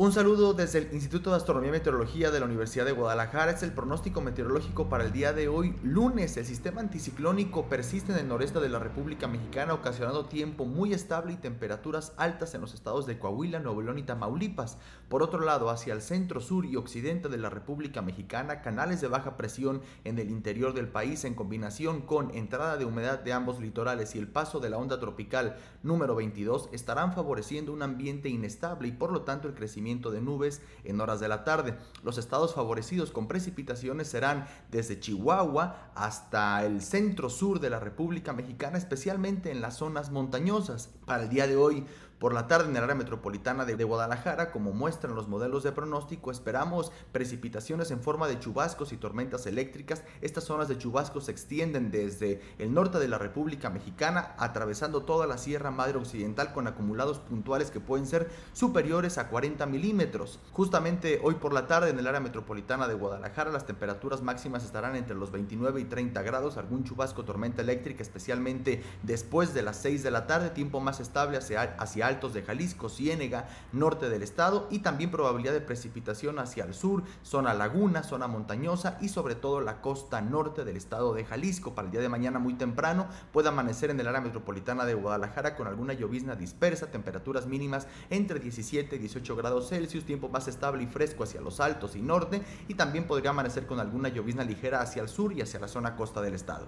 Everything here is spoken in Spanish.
Un saludo desde el Instituto de Astronomía y Meteorología de la Universidad de Guadalajara. Es el pronóstico meteorológico para el día de hoy, lunes. El sistema anticiclónico persiste en el noreste de la República Mexicana, ocasionando tiempo muy estable y temperaturas altas en los estados de Coahuila, Nuevo León y Tamaulipas. Por otro lado, hacia el centro, sur y occidente de la República Mexicana, canales de baja presión en el interior del país, en combinación con entrada de humedad de ambos litorales y el paso de la onda tropical número 22, estarán favoreciendo un ambiente inestable y por lo tanto el crecimiento de nubes en horas de la tarde. Los estados favorecidos con precipitaciones serán desde Chihuahua hasta el centro sur de la República Mexicana, especialmente en las zonas montañosas. Para el día de hoy, por la tarde en el área metropolitana de, Guadalajara, como muestran los modelos de pronóstico, esperamos precipitaciones en forma de chubascos y tormentas eléctricas. Estas zonas de chubascos se extienden desde el norte de la República Mexicana, atravesando toda la Sierra Madre Occidental con acumulados puntuales que pueden ser superiores a 40 milímetros. Justamente hoy por la tarde en el área metropolitana de Guadalajara, las temperaturas máximas estarán entre los 29 y 30 grados, algún chubasco, tormenta eléctrica, especialmente después de las 6 de la tarde, tiempo estable hacia, hacia altos de Jalisco, Ciénega, norte del estado y también probabilidad de precipitación hacia el sur, zona laguna, zona montañosa y sobre todo la costa norte del estado de Jalisco. Para el día de mañana muy temprano puede amanecer en el área metropolitana de Guadalajara con alguna llovizna dispersa, temperaturas mínimas entre 17 y 18 grados Celsius, tiempo más estable y fresco hacia los altos y norte y también podría amanecer con alguna llovizna ligera hacia el sur y hacia la zona costa del estado.